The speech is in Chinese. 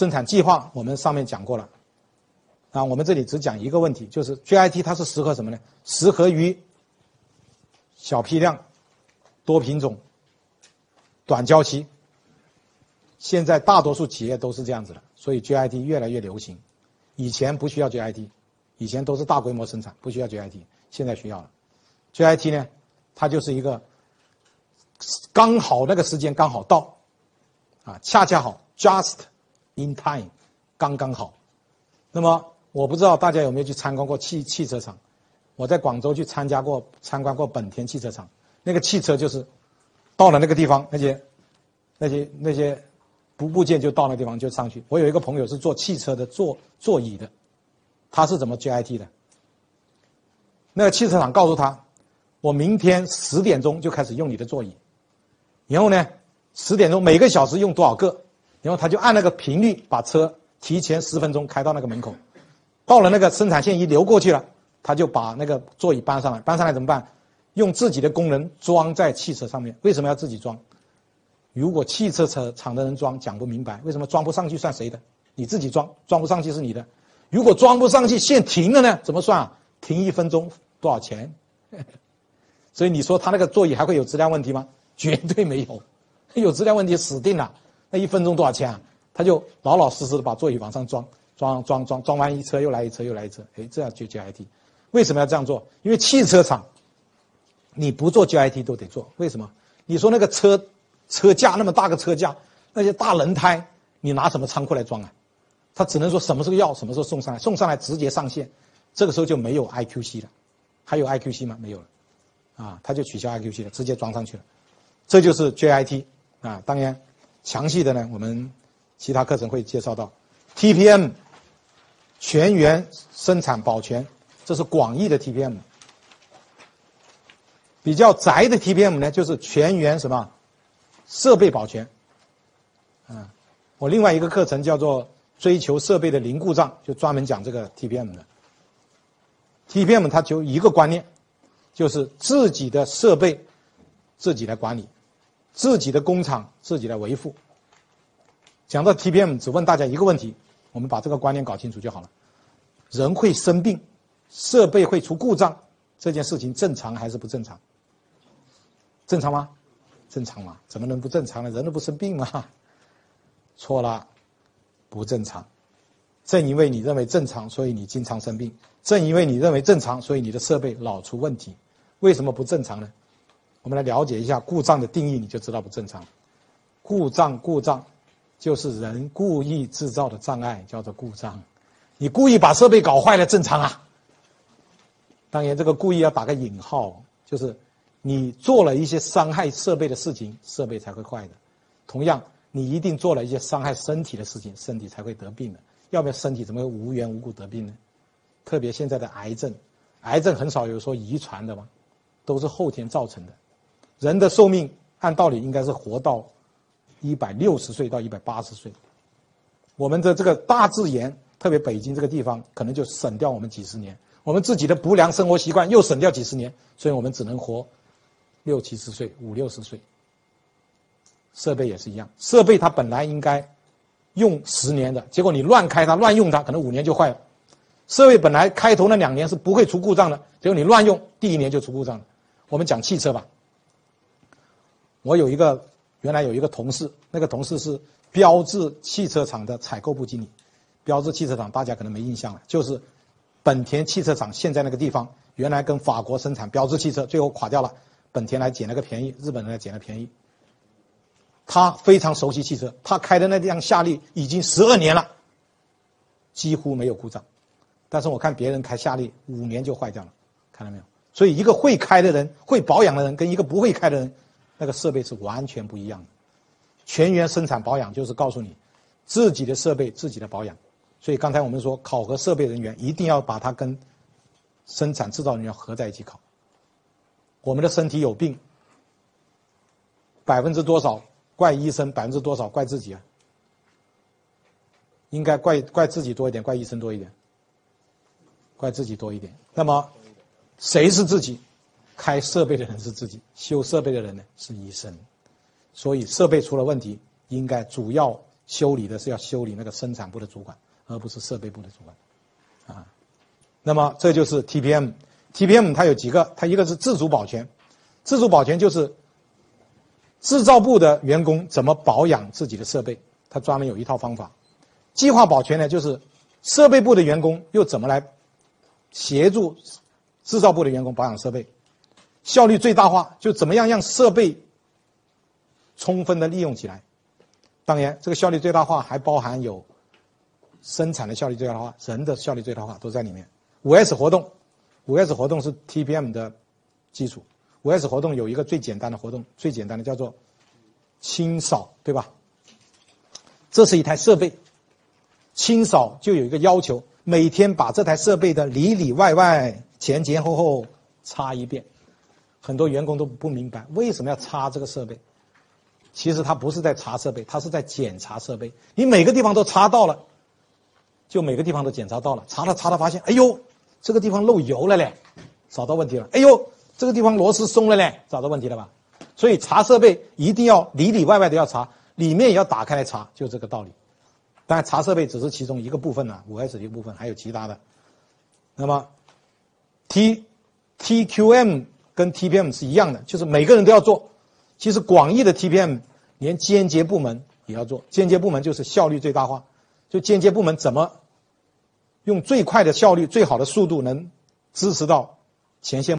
生产计划我们上面讲过了，啊，我们这里只讲一个问题，就是 JIT 它是适合什么呢？适合于小批量、多品种、短交期。现在大多数企业都是这样子的，所以 JIT 越来越流行。以前不需要 JIT，以前都是大规模生产，不需要 JIT，现在需要了。JIT 呢，它就是一个刚好那个时间刚好到，啊，恰恰好，just in time，刚刚好。那么我不知道大家有没有去参观过汽汽车厂？我在广州去参加过参观过本田汽车厂，那个汽车就是到了那个地方，那些那些那些。部部件就到那地方就上去。我有一个朋友是做汽车的座座椅的，他是怎么 JIT 的？那个汽车厂告诉他，我明天十点钟就开始用你的座椅，然后呢，十点钟每个小时用多少个，然后他就按那个频率把车提前十分钟开到那个门口，到了那个生产线一流过去了，他就把那个座椅搬上来，搬上来怎么办？用自己的功能装在汽车上面。为什么要自己装？如果汽车车厂的人装讲不明白，为什么装不上去算谁的？你自己装，装不上去是你的。如果装不上去线停了呢？怎么算啊？停一分钟多少钱？所以你说他那个座椅还会有质量问题吗？绝对没有，有质量问题死定了。那一分钟多少钱啊？他就老老实实的把座椅往上装，装装装装完一车又来一车又来一车，哎，这样就叫 I T。为什么要这样做？因为汽车厂你不做 JIT 都得做，为什么？你说那个车。车架那么大个车架，那些大轮胎，你拿什么仓库来装啊？他只能说什么时候要，什么时候送上来，送上来直接上线，这个时候就没有 IQC 了，还有 IQC 吗？没有了，啊，他就取消 IQC 了，直接装上去了，这就是 JIT 啊。当然，详细的呢，我们其他课程会介绍到 TPM，全员生产保全，这是广义的 TPM。比较窄的 TPM 呢，就是全员什么？设备保全，嗯，我另外一个课程叫做追求设备的零故障，就专门讲这个 TPM 的。TPM 它就一个观念，就是自己的设备自己来管理，自己的工厂自己来维护。讲到 TPM，只问大家一个问题，我们把这个观念搞清楚就好了。人会生病，设备会出故障，这件事情正常还是不正常？正常吗？正常吗？怎么能不正常呢？人都不生病吗？错了，不正常。正因为你认为正常，所以你经常生病；正因为你认为正常，所以你的设备老出问题。为什么不正常呢？我们来了解一下故障的定义，你就知道不正常。故障，故障就是人故意制造的障碍，叫做故障。你故意把设备搞坏了，正常啊。当然，这个故意要打个引号，就是。你做了一些伤害设备的事情，设备才会坏的。同样，你一定做了一些伤害身体的事情，身体才会得病的。要不然，身体怎么会无缘无故得病呢？特别现在的癌症，癌症很少有说遗传的嘛，都是后天造成的。人的寿命按道理应该是活到一百六十岁到一百八十岁，我们的这个大自然，特别北京这个地方，可能就省掉我们几十年。我们自己的不良生活习惯又省掉几十年，所以我们只能活。六七十岁，五六十岁，设备也是一样。设备它本来应该用十年的，结果你乱开它、乱用它，可能五年就坏了。设备本来开头那两年是不会出故障的，结果你乱用，第一年就出故障了。我们讲汽车吧，我有一个原来有一个同事，那个同事是标致汽车厂的采购部经理。标致汽车厂大家可能没印象了，就是本田汽车厂现在那个地方，原来跟法国生产标致汽车，最后垮掉了。本田来捡了个便宜，日本人来捡了便宜。他非常熟悉汽车，他开的那辆夏利已经十二年了，几乎没有故障。但是我看别人开夏利五年就坏掉了，看到没有？所以一个会开的人、会保养的人，跟一个不会开的人，那个设备是完全不一样的。全员生产保养就是告诉你，自己的设备自己的保养。所以刚才我们说，考核设备人员一定要把它跟生产制造人员合在一起考。我们的身体有病，百分之多少怪医生，百分之多少怪自己啊？应该怪怪自己多一点，怪医生多一点，怪自己多一点。那么，谁是自己？开设备的人是自己，修设备的人呢是医生。所以设备出了问题，应该主要修理的是要修理那个生产部的主管，而不是设备部的主管，啊，那么这就是 TPM，TPM 它有几个，它一个是自主保全，自主保全就是制造部的员工怎么保养自己的设备，它专门有一套方法，计划保全呢就是设备部的员工又怎么来协助制造部的员工保养设备，效率最大化就怎么样让设备充分的利用起来。当然，这个效率最大化还包含有生产的效率最大化、人的效率最大化都在里面。五 S 活动，五 S 活动是 TPM 的基础。五 S 活动有一个最简单的活动，最简单的叫做清扫，对吧？这是一台设备，清扫就有一个要求，每天把这台设备的里里外外、前前后后擦一遍。很多员工都不明白为什么要插这个设备。其实他不是在查设备，他是在检查设备。你每个地方都查到了，就每个地方都检查到了。查了查了，发现，哎呦，这个地方漏油了嘞，找到问题了。哎呦，这个地方螺丝松了嘞，找到问题了吧？所以查设备一定要里里外外都要查，里面也要打开来查，就这个道理。当然，查设备只是其中一个部分呢，五 S 的一部分，还有其他的。那么，T T Q M 跟 T P M 是一样的，就是每个人都要做。其实广义的 TPM 连间接部门也要做，间接部门就是效率最大化，就间接部门怎么用最快的效率、最好的速度能支持到前线。